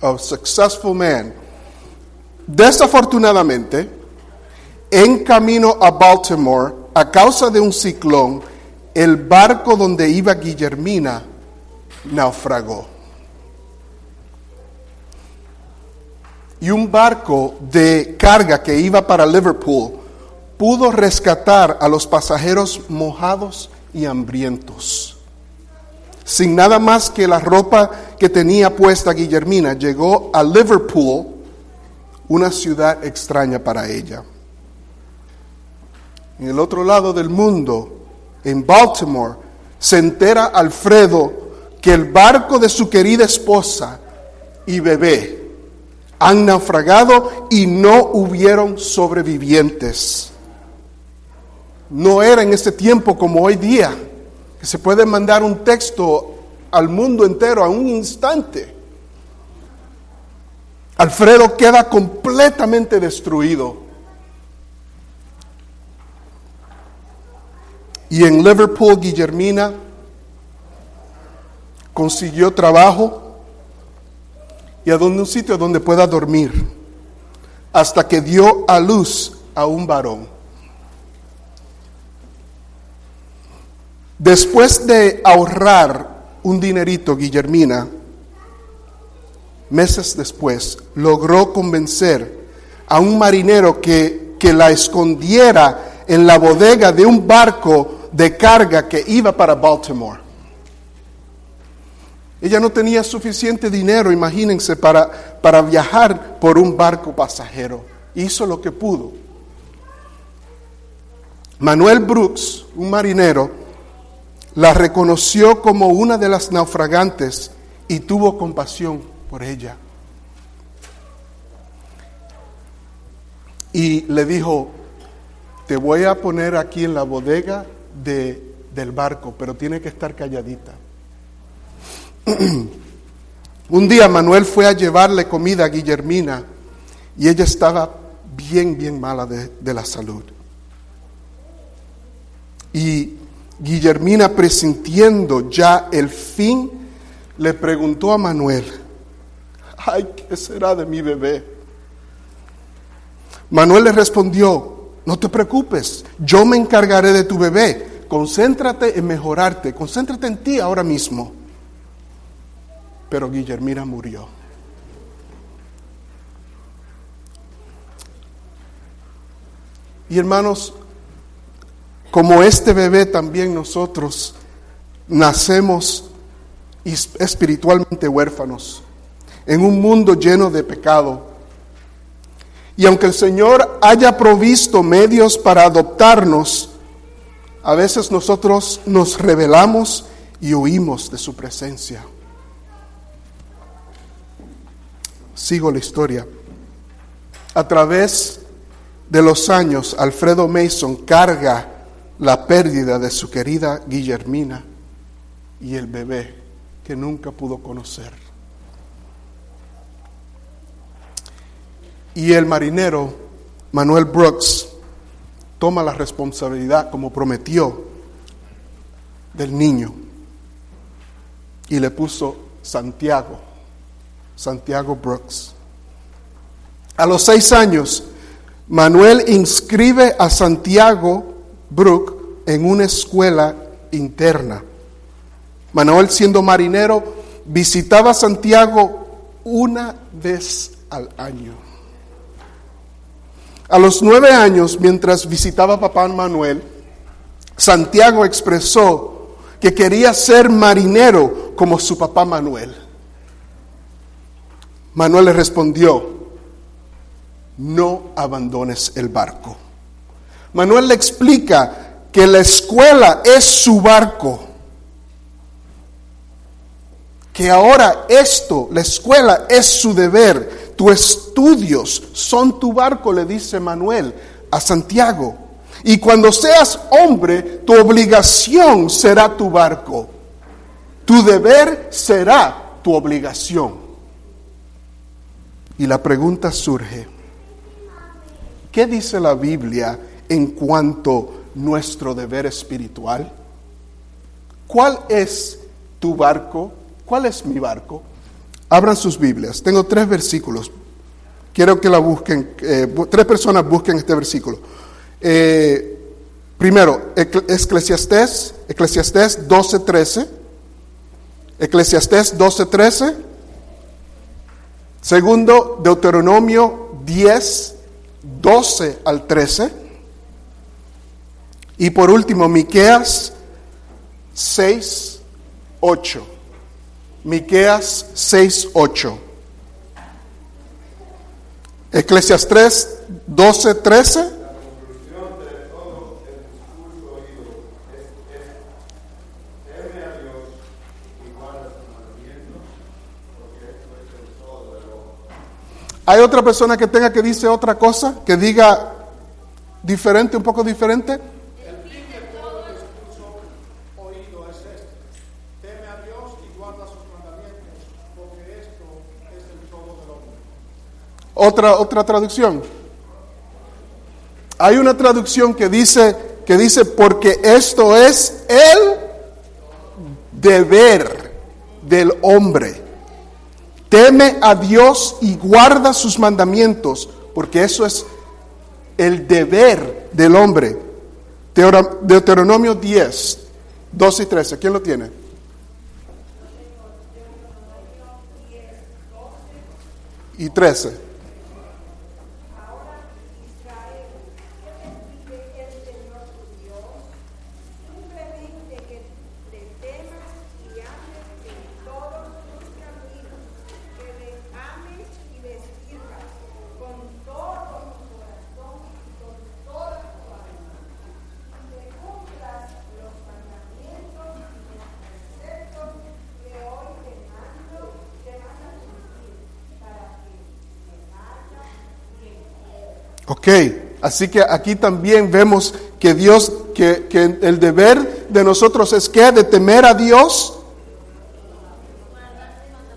a successful man. Desafortunadamente, en camino a Baltimore, a causa de un ciclón, el barco donde iba Guillermina naufragó. Y un barco de carga que iba para Liverpool pudo rescatar a los pasajeros mojados y hambrientos. Sin nada más que la ropa que tenía puesta Guillermina, llegó a Liverpool, una ciudad extraña para ella. En el otro lado del mundo, en Baltimore, se entera Alfredo que el barco de su querida esposa y bebé han naufragado y no hubieron sobrevivientes. No era en ese tiempo como hoy día, se puede mandar un texto al mundo entero a un instante. Alfredo queda completamente destruido. Y en Liverpool, Guillermina consiguió trabajo y a donde un sitio donde pueda dormir, hasta que dio a luz a un varón. Después de ahorrar un dinerito, Guillermina, meses después, logró convencer a un marinero que, que la escondiera en la bodega de un barco de carga que iba para Baltimore. Ella no tenía suficiente dinero, imagínense, para, para viajar por un barco pasajero. Hizo lo que pudo. Manuel Brooks, un marinero, la reconoció como una de las naufragantes y tuvo compasión por ella. Y le dijo, te voy a poner aquí en la bodega de, del barco, pero tiene que estar calladita. Un día Manuel fue a llevarle comida a Guillermina y ella estaba bien, bien mala de, de la salud. Y Guillermina, presintiendo ya el fin, le preguntó a Manuel, ay, ¿qué será de mi bebé? Manuel le respondió, no te preocupes, yo me encargaré de tu bebé, concéntrate en mejorarte, concéntrate en ti ahora mismo. Pero Guillermina murió. Y hermanos, como este bebé también nosotros nacemos espiritualmente huérfanos en un mundo lleno de pecado. Y aunque el Señor haya provisto medios para adoptarnos, a veces nosotros nos rebelamos y huimos de su presencia. Sigo la historia. A través de los años, Alfredo Mason carga la pérdida de su querida Guillermina y el bebé que nunca pudo conocer. Y el marinero Manuel Brooks toma la responsabilidad como prometió del niño y le puso Santiago, Santiago Brooks. A los seis años, Manuel inscribe a Santiago Brooks en una escuela interna. Manuel, siendo marinero, visitaba Santiago una vez al año. A los nueve años, mientras visitaba a papá Manuel, Santiago expresó que quería ser marinero como su papá Manuel. Manuel le respondió, no abandones el barco. Manuel le explica que la escuela es su barco, que ahora esto, la escuela es su deber, tus estudios son tu barco, le dice Manuel a Santiago. Y cuando seas hombre, tu obligación será tu barco, tu deber será tu obligación. Y la pregunta surge, ¿qué dice la Biblia en cuanto nuestro deber espiritual? ¿Cuál es tu barco? ¿Cuál es mi barco? Abran sus Biblias. Tengo tres versículos. Quiero que la busquen. eh, tres personas busquen este versículo. Eh, primero, Ecle- Eclesiastés, Eclesiastés 12:13. Eclesiastés 12:13. Segundo, Deuteronomio 10, 12 al 13. Y por último, Miqueas 6, 8. Miqueas 6, 8. Eclesiastés 12, 13. ¿Hay otra persona que tenga que dice otra cosa? Que diga diferente, un poco diferente. oído es este. Teme a Dios y guarda sus mandamientos, porque esto es el todo del hombre. Otra, otra traducción. Hay una traducción que dice, que dice, porque esto es el deber del hombre. Teme a Dios y guarda sus mandamientos, porque eso es el deber del hombre. Deuteronomio 10, 12 y 13. ¿Quién lo tiene? Y 13. Ok, así que aquí también vemos que Dios, que, que el deber de nosotros es que de temer a Dios,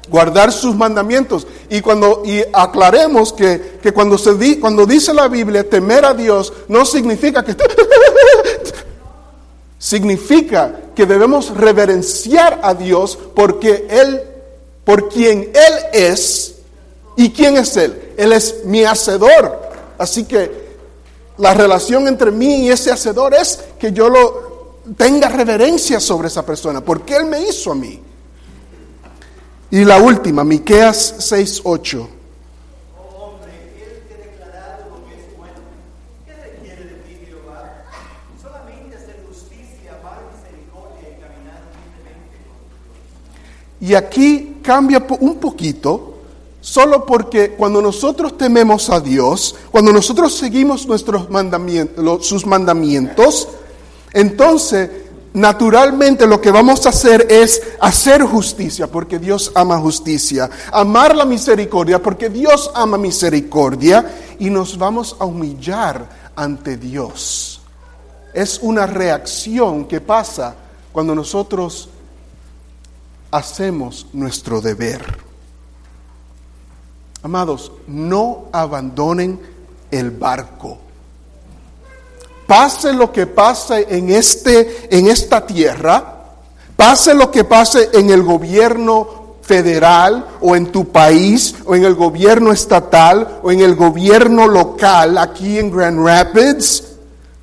guardar sus mandamientos. Y cuando y aclaremos que, que cuando se di, cuando dice la Biblia temer a Dios no significa que significa que debemos reverenciar a Dios porque él por quien él es y quién es él. Él es mi hacedor. Así que la relación entre mí y ese hacedor es que yo lo tenga reverencia sobre esa persona, porque él me hizo a mí. Y la última, Miqueas 6:8. Oh hombre, él te ha declarado lo que es bueno. ¿Qué requiere de ti Jehová? Solamente hacer justicia, amar misericordia y aquí cambia un poquito, solo porque cuando nosotros tememos a Dios, cuando nosotros seguimos nuestros mandamientos, sus mandamientos, entonces naturalmente lo que vamos a hacer es hacer justicia, porque Dios ama justicia, amar la misericordia, porque Dios ama misericordia, y nos vamos a humillar ante Dios. Es una reacción que pasa cuando nosotros hacemos nuestro deber. Amados, no abandonen el barco. Pase lo que pase en, este, en esta tierra, pase lo que pase en el gobierno federal o en tu país o en el gobierno estatal o en el gobierno local aquí en Grand Rapids,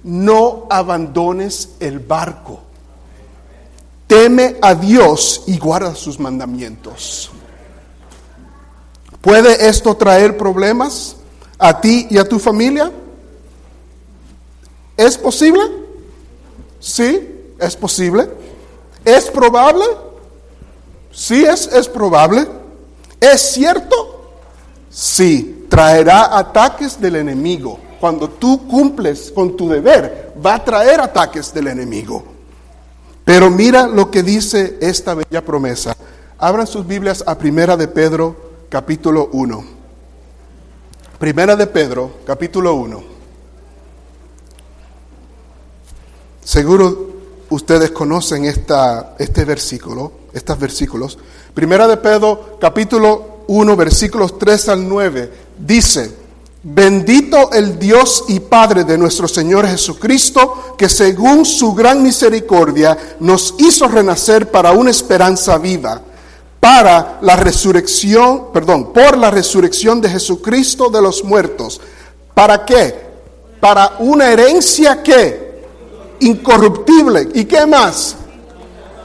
no abandones el barco. Teme a Dios y guarda sus mandamientos. ¿Puede esto traer problemas a ti y a tu familia? ¿Es posible? Sí, es posible. ¿Es probable? Sí, es, es probable. ¿Es cierto? Sí, traerá ataques del enemigo. Cuando tú cumples con tu deber, va a traer ataques del enemigo. Pero mira lo que dice esta bella promesa. Abran sus Biblias a Primera de Pedro, capítulo 1. Primera de Pedro, capítulo 1. Seguro ustedes conocen esta, este versículo, estos versículos. Primera de Pedro, capítulo 1, versículos 3 al 9, dice, bendito el Dios y Padre de nuestro Señor Jesucristo, que según su gran misericordia nos hizo renacer para una esperanza viva para la resurrección, perdón, por la resurrección de Jesucristo de los muertos. ¿Para qué? Para una herencia que incorruptible. ¿Y qué más?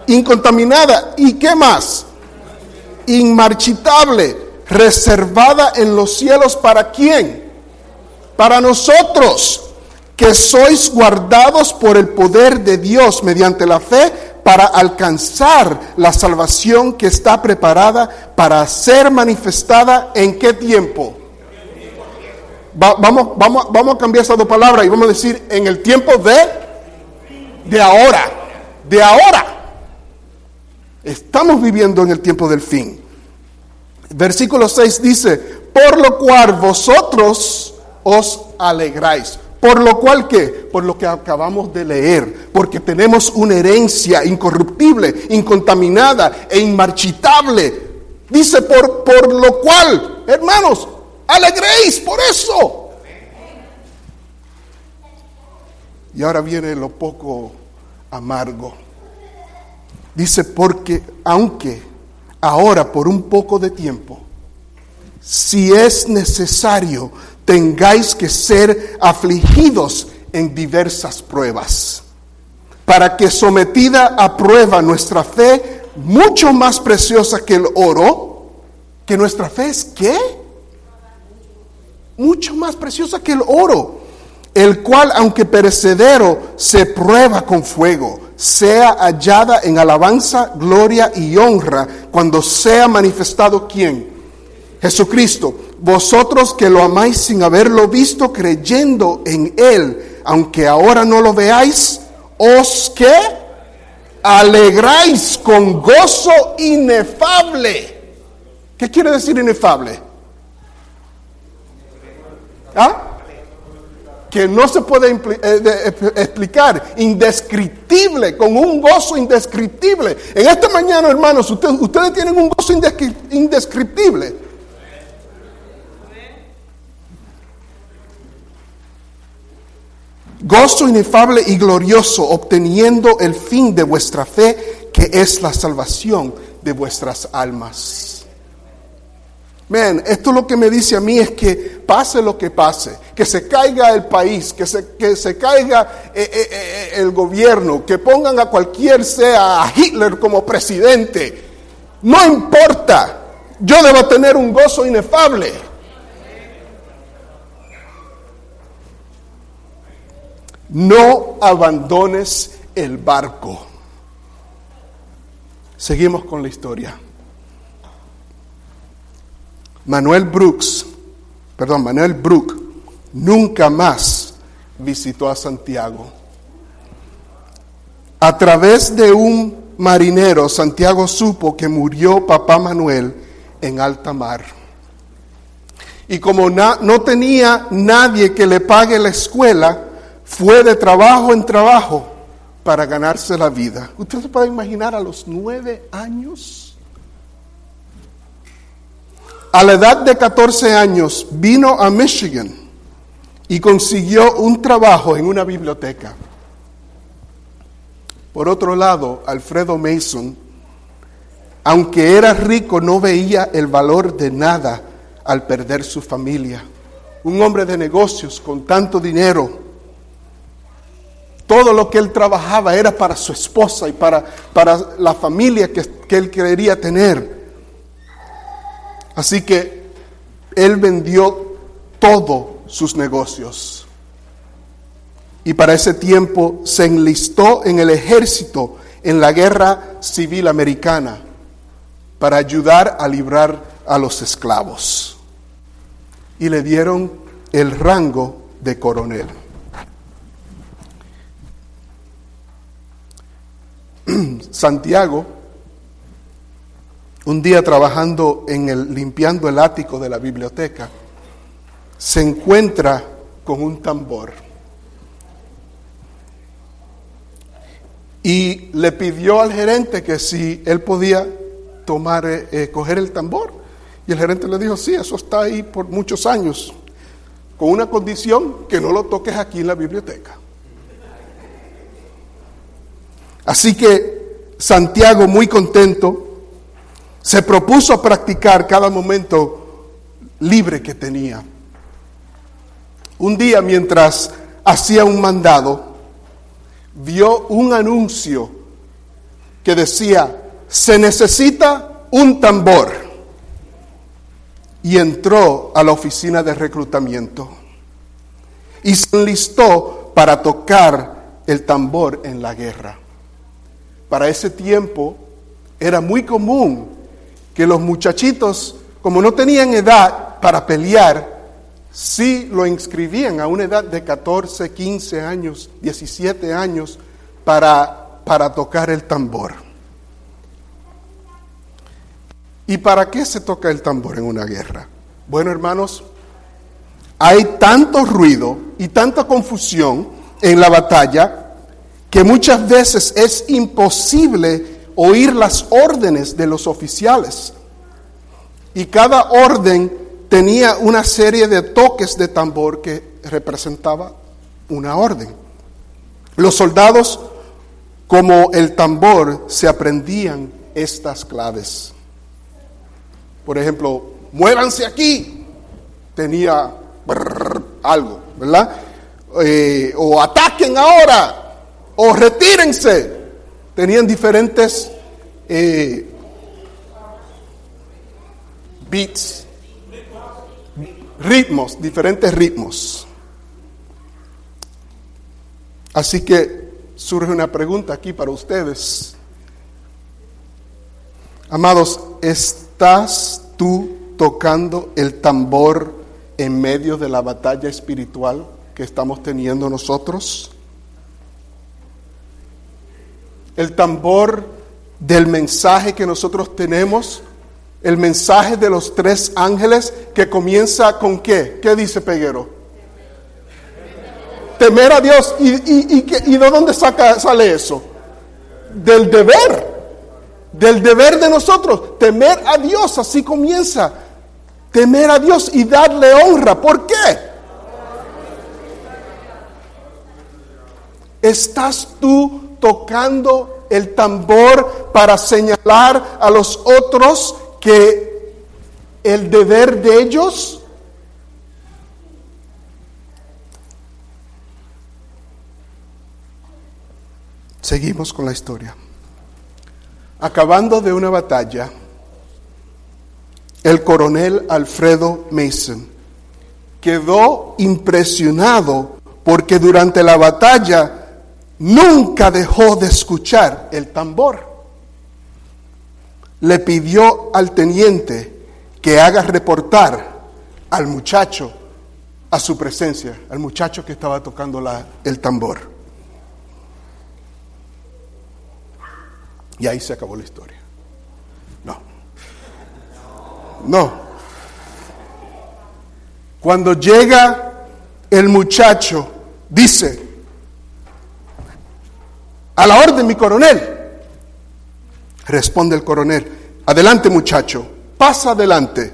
Incontaminada. ¿Y qué más? Inmarchitable, reservada en los cielos para quién? Para nosotros, que sois guardados por el poder de Dios mediante la fe para alcanzar la salvación que está preparada para ser manifestada en qué tiempo. Va- vamos, vamos, vamos a cambiar esas dos palabras y vamos a decir en el tiempo de, de ahora, de ahora. Estamos viviendo en el tiempo del fin. Versículo 6 dice, por lo cual vosotros os alegráis. Por lo cual qué? Por lo que acabamos de leer. Porque tenemos una herencia incorruptible, incontaminada e inmarchitable. Dice, por, por lo cual, hermanos, alegréis por eso. Y ahora viene lo poco amargo. Dice, porque aunque ahora por un poco de tiempo, si es necesario, tengáis que ser afligidos en diversas pruebas, para que sometida a prueba nuestra fe, mucho más preciosa que el oro, que nuestra fe es qué? Mucho más preciosa que el oro, el cual, aunque perecedero, se prueba con fuego, sea hallada en alabanza, gloria y honra cuando sea manifestado quién? Jesucristo, vosotros que lo amáis sin haberlo visto, creyendo en Él, aunque ahora no lo veáis, os que alegráis con gozo inefable. ¿Qué quiere decir inefable? ¿Ah? Que no se puede eh, eh, explicar, indescriptible, con un gozo indescriptible. En esta mañana, hermanos, ustedes, ustedes tienen un gozo indescri- indescriptible. Gozo inefable y glorioso, obteniendo el fin de vuestra fe, que es la salvación de vuestras almas. Man, esto lo que me dice a mí es que pase lo que pase, que se caiga el país, que se, que se caiga eh, eh, eh, el gobierno, que pongan a cualquier sea a Hitler como presidente, no importa, yo debo tener un gozo inefable. No abandones el barco. Seguimos con la historia. Manuel Brooks, perdón, Manuel Brook, nunca más visitó a Santiago. A través de un marinero, Santiago supo que murió papá Manuel en alta mar. Y como no tenía nadie que le pague la escuela, fue de trabajo en trabajo para ganarse la vida. ¿Usted se puede imaginar a los nueve años? A la edad de 14 años vino a Michigan y consiguió un trabajo en una biblioteca. Por otro lado, Alfredo Mason, aunque era rico, no veía el valor de nada al perder su familia. Un hombre de negocios con tanto dinero. Todo lo que él trabajaba era para su esposa y para, para la familia que, que él quería tener. Así que él vendió todos sus negocios. Y para ese tiempo se enlistó en el ejército en la guerra civil americana para ayudar a librar a los esclavos. Y le dieron el rango de coronel. Santiago, un día trabajando en el limpiando el ático de la biblioteca, se encuentra con un tambor. Y le pidió al gerente que si él podía tomar, eh, eh, coger el tambor. Y el gerente le dijo, sí, eso está ahí por muchos años, con una condición que no lo toques aquí en la biblioteca. Así que Santiago, muy contento, Se propuso practicar cada momento libre que tenía. Un día mientras hacía un mandado, vio un anuncio que decía, se necesita un tambor. Y entró a la oficina de reclutamiento y se enlistó para tocar el tambor en la guerra. Para ese tiempo era muy común que los muchachitos, como no tenían edad para pelear, sí lo inscribían a una edad de 14, 15 años, 17 años para, para tocar el tambor. ¿Y para qué se toca el tambor en una guerra? Bueno, hermanos, hay tanto ruido y tanta confusión en la batalla que muchas veces es imposible oír las órdenes de los oficiales. Y cada orden tenía una serie de toques de tambor que representaba una orden. Los soldados, como el tambor, se aprendían estas claves. Por ejemplo, muévanse aquí. Tenía algo, ¿verdad? Eh, o ataquen ahora, o retírense. Tenían diferentes eh, beats, ritmos, diferentes ritmos. Así que surge una pregunta aquí para ustedes. Amados, ¿estás tú tocando el tambor en medio de la batalla espiritual que estamos teniendo nosotros? El tambor del mensaje que nosotros tenemos, el mensaje de los tres ángeles que comienza con qué? ¿Qué dice Peguero? Temer a Dios. ¿Y, y, y de dónde saca, sale eso? Del deber. Del deber de nosotros. Temer a Dios. Así comienza. Temer a Dios y darle honra. ¿Por qué? ¿Estás tú tocando el tambor para señalar a los otros que el deber de ellos Seguimos con la historia. Acabando de una batalla, el coronel Alfredo Mason quedó impresionado porque durante la batalla nunca dejó de escuchar el tambor. Le pidió al teniente que haga reportar al muchacho a su presencia, al muchacho que estaba tocando el tambor. Y ahí se acabó la historia. No. No. Cuando llega el muchacho, dice, a la orden, mi coronel. Responde el coronel, adelante muchacho, pasa adelante.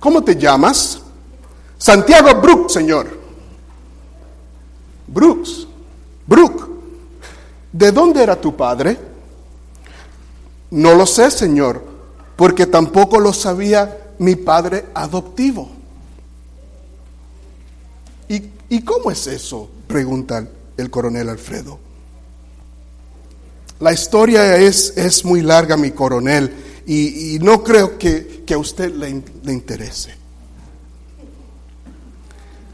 ¿Cómo te llamas? Santiago Brooks, señor. Brooks. Brook. ¿De dónde era tu padre? No lo sé, Señor, porque tampoco lo sabía mi padre adoptivo. ¿Y, cómo es eso? Pregunta el coronel Alfredo. La historia es, es muy larga, mi coronel, y, no creo que, que a usted le, le interese.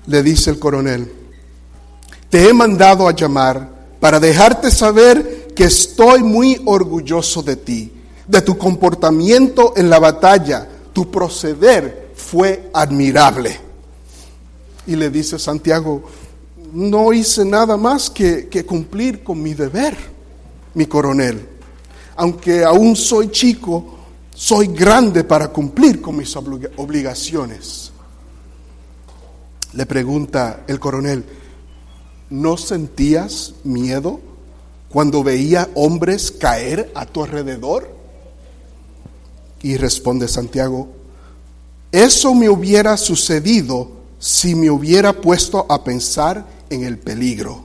Le dice el coronel, te he mandado a llamar para dejarte saber que estoy muy orgulloso de ti, de tu comportamiento en la batalla, tu proceder fue admirable. Y le dice Santiago, no hice nada más que, que cumplir con mi deber, mi coronel. Aunque aún soy chico, soy grande para cumplir con mis obligaciones. Le pregunta el coronel, ¿no sentías miedo cuando veía hombres caer a tu alrededor? Y responde Santiago, eso me hubiera sucedido si me hubiera puesto a pensar en el peligro.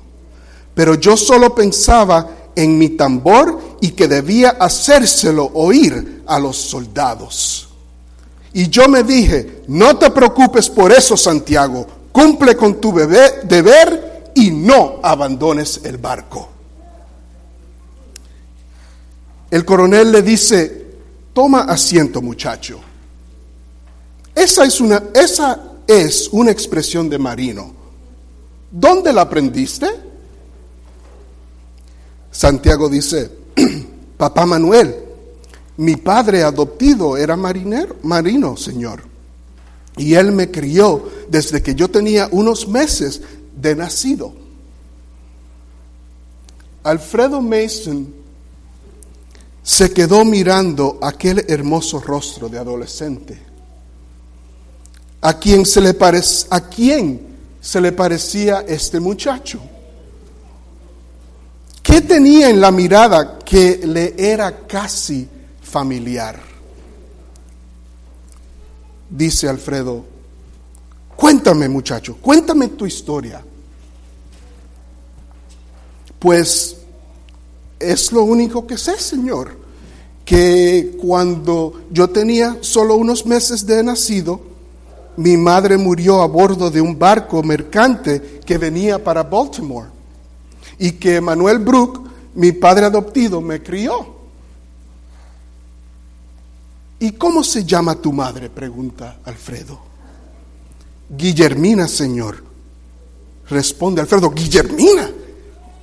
Pero yo solo pensaba en mi tambor y que debía hacérselo oír a los soldados. Y yo me dije, no te preocupes por eso, Santiago, cumple con tu deber y no abandones el barco. El coronel le dice, toma asiento muchacho. Esa es una, esa es una expresión de marino. ¿Dónde la aprendiste? Santiago dice, papá Manuel, mi padre adoptivo era marinero, marino, señor. Y él me crió desde que yo tenía unos meses de nacido. Alfredo Mason se quedó mirando aquel hermoso rostro de adolescente. ¿A quién se le, parec- a quién se le parecía este muchacho? ¿Qué tenía en la mirada que le era casi familiar? Dice Alfredo, cuéntame muchacho, cuéntame tu historia. Pues es lo único que sé, Señor, que cuando yo tenía solo unos meses de nacido, mi madre murió a bordo de un barco mercante que venía para Baltimore y que Manuel Brook, mi padre adoptido, me crió. ¿Y cómo se llama tu madre? pregunta Alfredo. Guillermina, señor. Responde Alfredo, Guillermina.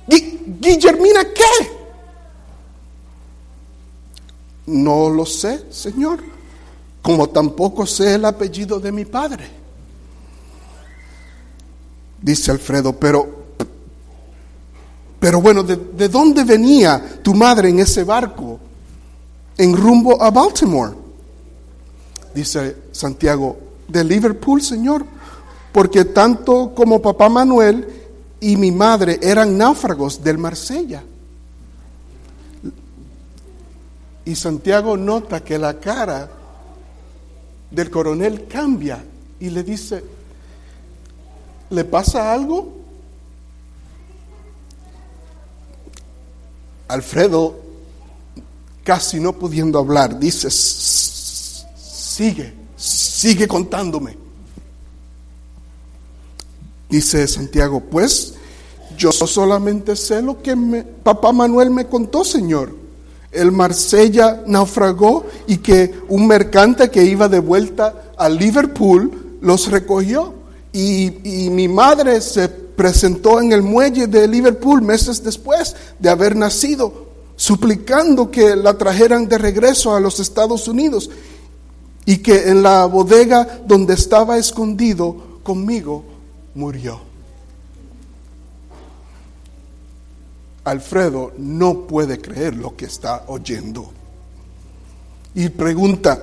Gui- ¿Guillermina qué? No lo sé, señor, como tampoco sé el apellido de mi padre. Dice Alfredo, pero, pero bueno, ¿de, de dónde venía tu madre en ese barco en rumbo a Baltimore? Dice Santiago, de Liverpool, señor, porque tanto como papá Manuel y mi madre eran náufragos del Marsella. Y Santiago nota que la cara del coronel cambia y le dice, ¿le pasa algo? Alfredo, casi no pudiendo hablar, dice, "S- sigue, sigue contándome. Dice Santiago, pues yo solamente sé lo que papá Manuel me contó, señor. El Marsella naufragó y que un mercante que iba de vuelta a Liverpool los recogió. Y, y mi madre se presentó en el muelle de Liverpool meses después de haber nacido, suplicando que la trajeran de regreso a los Estados Unidos y que en la bodega donde estaba escondido conmigo murió. Alfredo no puede creer lo que está oyendo. Y pregunta,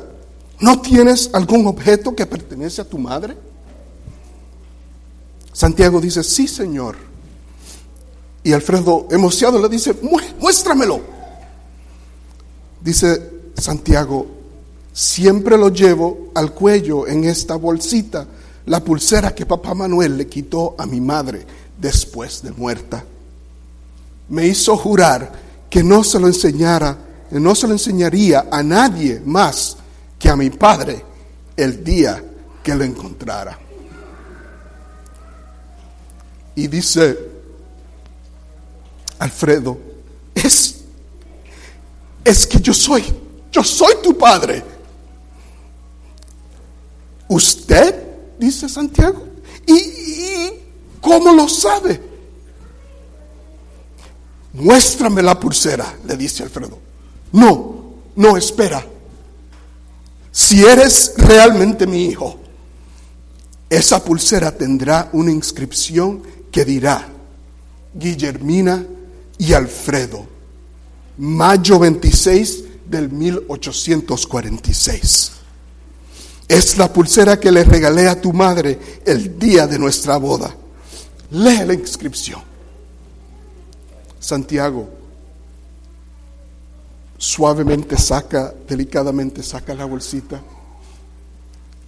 ¿no tienes algún objeto que pertenece a tu madre? Santiago dice, sí, Señor. Y Alfredo, emocionado, le dice, "Mu- muéstramelo. Dice Santiago, siempre lo llevo al cuello en esta bolsita, la pulsera que papá Manuel le quitó a mi madre después de muerta me hizo jurar que no se lo enseñara, que no se lo enseñaría a nadie más que a mi padre el día que lo encontrara. Y dice Alfredo, es es que yo soy, yo soy tu padre. ¿Usted? dice Santiago. ¿Y, y cómo lo sabe? Muéstrame la pulsera, le dice Alfredo. No, no, espera. Si eres realmente mi hijo, esa pulsera tendrá una inscripción que dirá Guillermina y Alfredo, mayo 26 del 1846. Es la pulsera que le regalé a tu madre el día de nuestra boda. Lee la inscripción. Santiago suavemente saca, delicadamente saca la bolsita,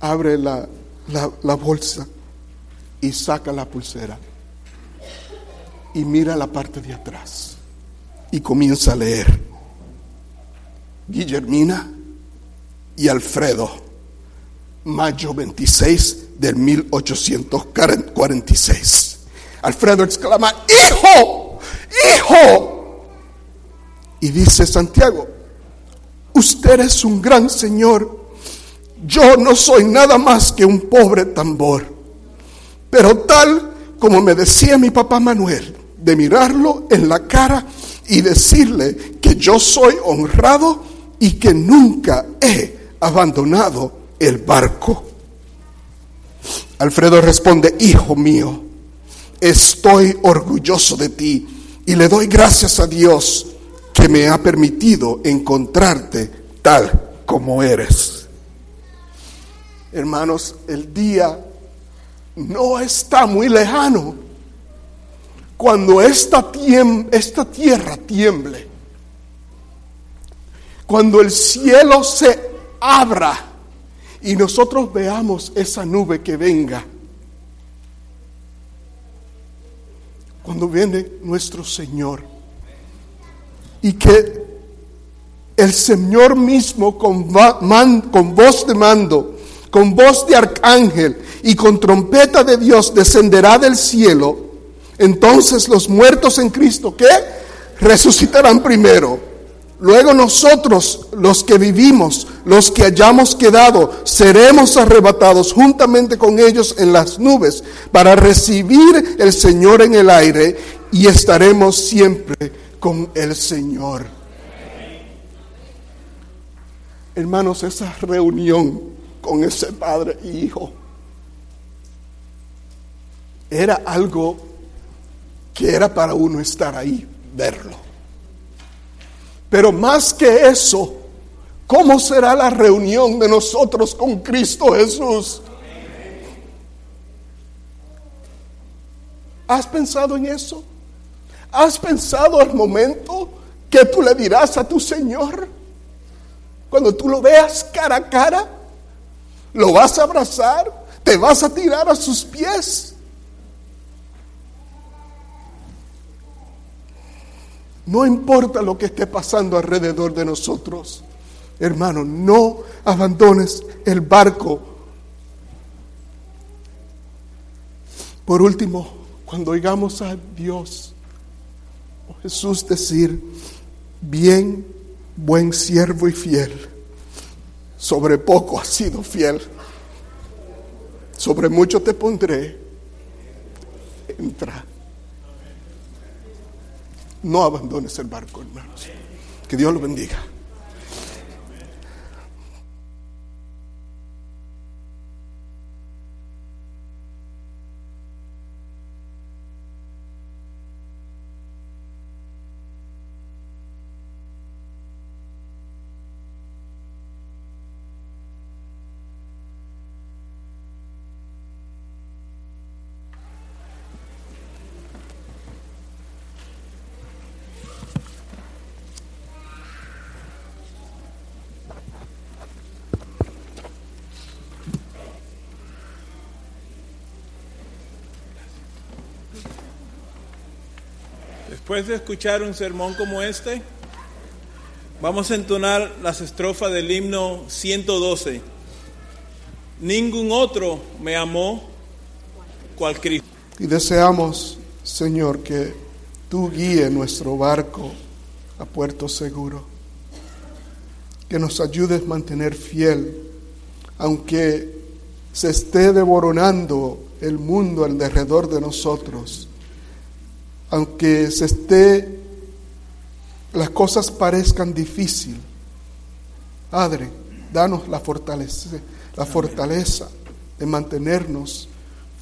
abre la, la, la bolsa y saca la pulsera y mira la parte de atrás y comienza a leer. Guillermina y Alfredo, mayo 26 del 1846. Alfredo exclama, hijo, hijo. Y dice Santiago, usted es un gran señor, yo no soy nada más que un pobre tambor. Pero tal como me decía mi papá Manuel, de mirarlo en la cara y decirle que yo soy honrado y que nunca he abandonado el barco. Alfredo responde, hijo mío, estoy orgulloso de ti y le doy gracias a Dios que me ha permitido encontrarte tal como eres. Hermanos, el día no está muy lejano cuando esta, tiem- esta tierra tiemble, cuando el cielo se abra y nosotros veamos esa nube que venga, cuando viene nuestro Señor y que el Señor mismo con, con voz de mando, con voz de arcángel y con trompeta de Dios descenderá del cielo, entonces los muertos en Cristo, ¿qué? Resucitarán primero. Luego nosotros, los que vivimos, los que hayamos quedado, seremos arrebatados juntamente con ellos en las nubes para recibir el Señor en el aire y estaremos siempre con el Señor. Hermanos, esa reunión con ese padre y hijo era algo que era para uno estar ahí, verlo. Pero más que eso, ¿cómo será la reunión de nosotros con Cristo Jesús? ¿Has pensado en eso? ¿Has pensado el momento que tú le dirás a tu Señor? Cuando tú lo veas cara a cara, lo vas a abrazar, te vas a tirar a sus pies. No importa lo que esté pasando alrededor de nosotros. Hermano, no abandones el barco. Por último, cuando oigamos a Dios o Jesús decir, bien, buen siervo y fiel, sobre poco has sido fiel, sobre mucho te pondré, entra. No abandones el barco, hermanos. Que Dios lo bendiga. Después de escuchar un sermón como este, vamos a entonar las estrofas del himno 112. Ningún otro me amó cual Cristo. Y deseamos, Señor, que tú guíe nuestro barco a puerto seguro. Que nos ayudes a mantener fiel, aunque se esté devoronando el mundo alrededor de nosotros, aunque se esté, las cosas parezcan difíciles. Padre, danos la fortaleza, la fortaleza de mantenernos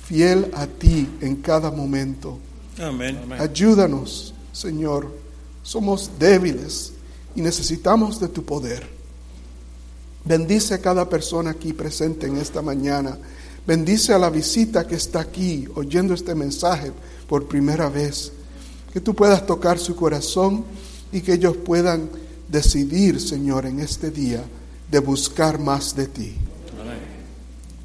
fiel a ti en cada momento. Amén. Ayúdanos, Señor. Somos débiles y necesitamos de tu poder. Bendice a cada persona aquí presente en esta mañana. Bendice a la visita que está aquí oyendo este mensaje por primera vez. Que tú puedas tocar su corazón y que ellos puedan decidir, Señor, en este día de buscar más de ti.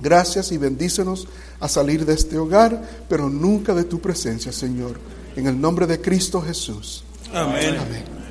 Gracias y bendícenos a salir de este hogar, pero nunca de tu presencia, Señor. En el nombre de Cristo Jesús. Amén. Amén.